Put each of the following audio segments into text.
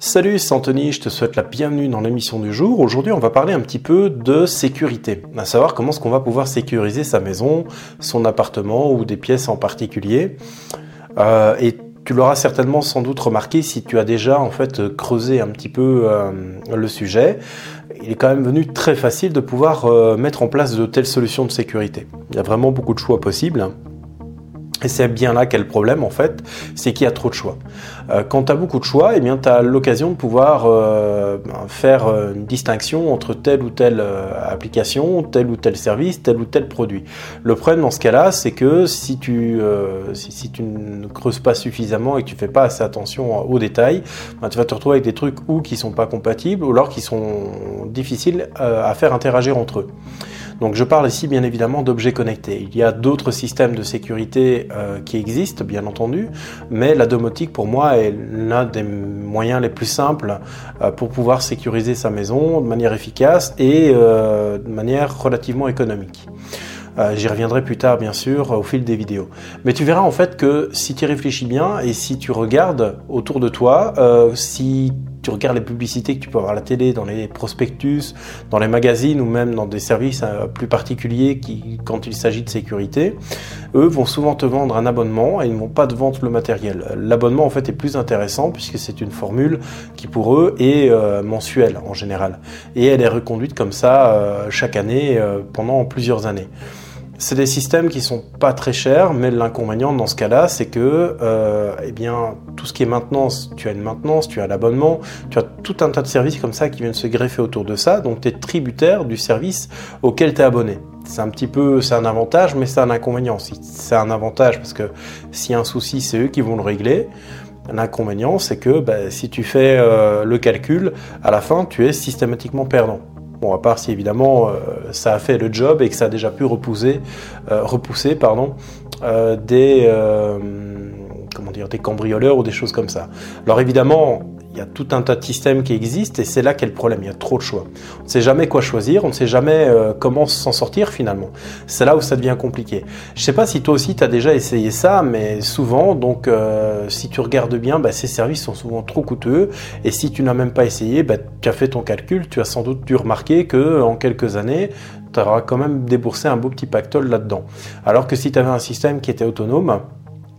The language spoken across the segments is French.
Salut, c'est Anthony, je te souhaite la bienvenue dans l'émission du jour. Aujourd'hui, on va parler un petit peu de sécurité, à savoir comment est-ce qu'on va pouvoir sécuriser sa maison, son appartement ou des pièces en particulier. Euh, et tu l'auras certainement sans doute remarqué si tu as déjà en fait creusé un petit peu euh, le sujet. Il est quand même venu très facile de pouvoir euh, mettre en place de telles solutions de sécurité. Il y a vraiment beaucoup de choix possibles. Et c'est bien là qu'est le problème en fait, c'est qu'il y a trop de choix. Euh, quand tu as beaucoup de choix, eh bien tu as l'occasion de pouvoir euh, faire euh, une distinction entre telle ou telle application, tel ou tel service, tel ou tel produit. Le problème dans ce cas-là, c'est que si tu, ne creuses pas suffisamment et que tu fais pas assez attention aux détails, ben, tu vas te retrouver avec des trucs ou qui sont pas compatibles ou alors qui sont difficiles à faire interagir entre eux. Donc je parle ici bien évidemment d'objets connectés. Il y a d'autres systèmes de sécurité euh, qui existent, bien entendu, mais la domotique pour moi est l'un des moyens les plus simples euh, pour pouvoir sécuriser sa maison de manière efficace et euh, de manière relativement économique. J'y reviendrai plus tard, bien sûr, au fil des vidéos. Mais tu verras en fait que si tu réfléchis bien et si tu regardes autour de toi, si tu regardes les publicités que tu peux avoir à la télé, dans les prospectus, dans les magazines ou même dans des services euh, plus particuliers qui, quand il s'agit de sécurité, eux vont souvent te vendre un abonnement et ils ne vont pas te vendre le matériel. L'abonnement en fait est plus intéressant puisque c'est une formule qui pour eux est euh, mensuelle en général et elle est reconduite comme ça euh, chaque année pendant plusieurs années. C'est des systèmes qui sont pas très chers, mais l'inconvénient dans ce cas-là, c'est que, euh, eh bien, tout ce qui est maintenance, tu as une maintenance, tu as l'abonnement, tu as tout un tas de services comme ça qui viennent se greffer autour de ça, donc tu es tributaire du service auquel tu es abonné. C'est un petit peu, c'est un avantage, mais c'est un inconvénient. C'est un avantage parce que s'il y a un souci, c'est eux qui vont le régler. L'inconvénient, c'est que bah, si tu fais euh, le calcul, à la fin, tu es systématiquement perdant. Bon, à part si évidemment euh, ça a fait le job et que ça a déjà pu repousser, euh, repousser pardon, euh, des, comment dire, des cambrioleurs ou des choses comme ça. Alors évidemment, il y a tout un tas de systèmes qui existent et c'est là qu'est le problème. Il y a trop de choix. On ne sait jamais quoi choisir, on ne sait jamais euh, comment s'en sortir finalement. C'est là où ça devient compliqué. Je ne sais pas si toi aussi tu as déjà essayé ça, mais souvent, donc euh, si tu regardes bien, bah, ces services sont souvent trop coûteux et si tu n'as même pas essayé, bah, tu as fait ton calcul, tu as sans doute dû remarquer que en quelques années, tu auras quand même déboursé un beau petit pactole là-dedans. Alors que si tu avais un système qui était autonome,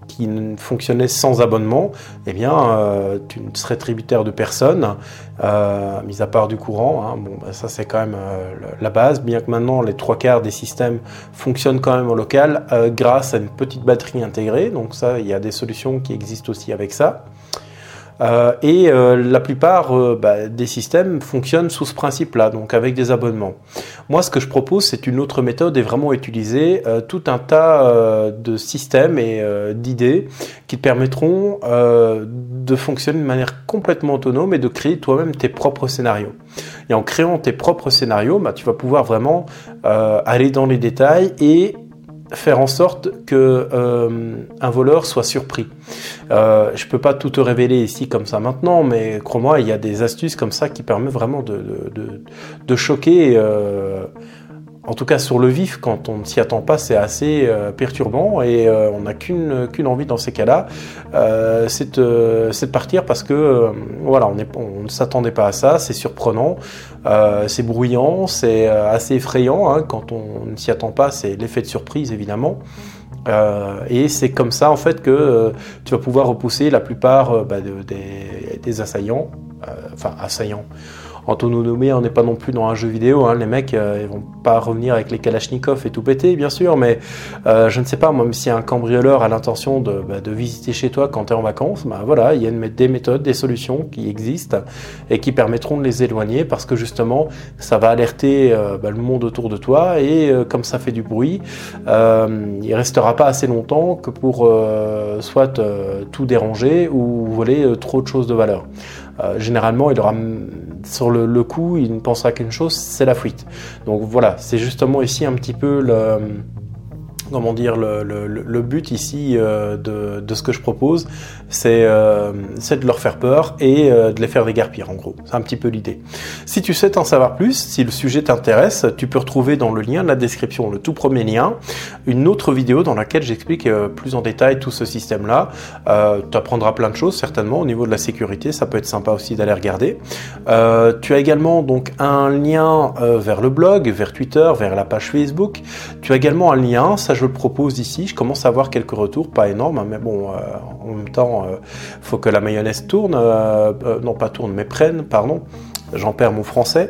qui fonctionnait sans abonnement, eh bien, euh, tu ne serais tributaire de personne, euh, mis à part du courant. Hein. Bon, ben, ça c'est quand même euh, la base, bien que maintenant les trois quarts des systèmes fonctionnent quand même au local grâce à une petite batterie intégrée. Donc ça, il y a des solutions qui existent aussi avec ça. Euh, et euh, la plupart euh, bah, des systèmes fonctionnent sous ce principe-là, donc avec des abonnements. Moi, ce que je propose, c'est une autre méthode et vraiment utiliser tout un tas de systèmes et d'idées qui te permettront de fonctionner de manière complètement autonome et de créer toi-même tes propres scénarios. Et en créant tes propres scénarios, bah, tu vas pouvoir vraiment aller dans les détails et faire en sorte que euh, un voleur soit surpris. Euh, je peux pas tout te révéler ici comme ça maintenant, mais crois-moi, il y a des astuces comme ça qui permettent vraiment de, choquer. Euh, en tout cas, sur le vif, quand on ne s'y attend pas, c'est assez euh, perturbant et euh, on n'a qu'une envie dans ces cas-là, euh, c'est de partir parce que voilà, on, on ne s'attendait pas à ça, c'est surprenant, c'est bruyant, c'est assez effrayant hein, quand on ne s'y attend pas, c'est l'effet de surprise évidemment. et c'est comme ça en fait que tu vas pouvoir repousser la plupart bah, des, des, assaillants, enfin assaillants nommé, on n'est pas non plus dans un jeu vidéo. Hein. Les mecs, euh, vont pas revenir avec les Kalachnikov et tout péter, bien sûr, mais euh, je ne sais pas, même si un cambrioleur a l'intention de, bah, visiter chez toi quand tu es en vacances, bah, voilà, il y a des méthodes, des solutions qui existent et qui permettront de les éloigner parce que justement, ça va alerter euh, bah, le monde autour de toi et comme ça fait du bruit, il restera pas assez longtemps que pour soit tout déranger ou voler trop de choses de valeur. généralement, il aura sur le, coup, il ne pensera qu'une chose, c'est la fuite. Donc voilà, c'est justement ici un petit peu comment dire, le, le, but ici euh, de, de, ce que je propose, c'est euh, de leur faire peur et euh, de les faire dégarpir en gros. C'est un petit peu l'idée. Si tu souhaites en savoir plus, si le sujet t'intéresse, tu peux retrouver dans le lien de la description, le tout premier lien, une autre vidéo dans laquelle j'explique plus en détail tout ce système-là. Tu apprendras plein de choses certainement au niveau de la sécurité, ça peut être sympa aussi d'aller regarder. tu as également donc un lien vers le blog, vers Twitter, vers la page Facebook. Tu as également un lien, ça je le propose ici. Je commence à avoir quelques retours, pas énormes, mais bon, euh, en même temps, euh, faut que la mayonnaise tourne, euh, non pas tourne, mais prenne, pardon. J'en perds mon français.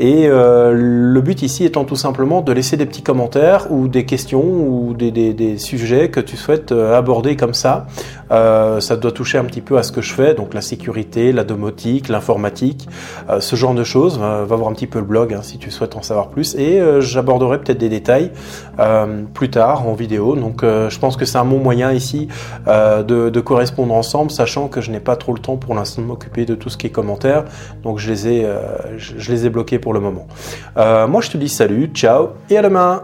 Et euh, le but ici étant tout simplement de laisser des petits commentaires ou des questions ou des, sujets que tu souhaites euh, aborder comme ça. Euh, ça doit toucher un petit peu à ce que je fais, donc la sécurité, la domotique, l'informatique, ce genre de choses. Va, voir un petit peu le blog hein, si tu souhaites en savoir plus. Et j'aborderai peut-être des détails plus tard en vidéo. Donc je pense que c'est un bon moyen ici de, de, correspondre ensemble, sachant que je n'ai pas trop le temps pour l'instant de m'occuper de tout ce qui est commentaires. Donc je les ai, je, je les ai bloqués pour le moment. Euh, moi, je te dis salut, ciao et à demain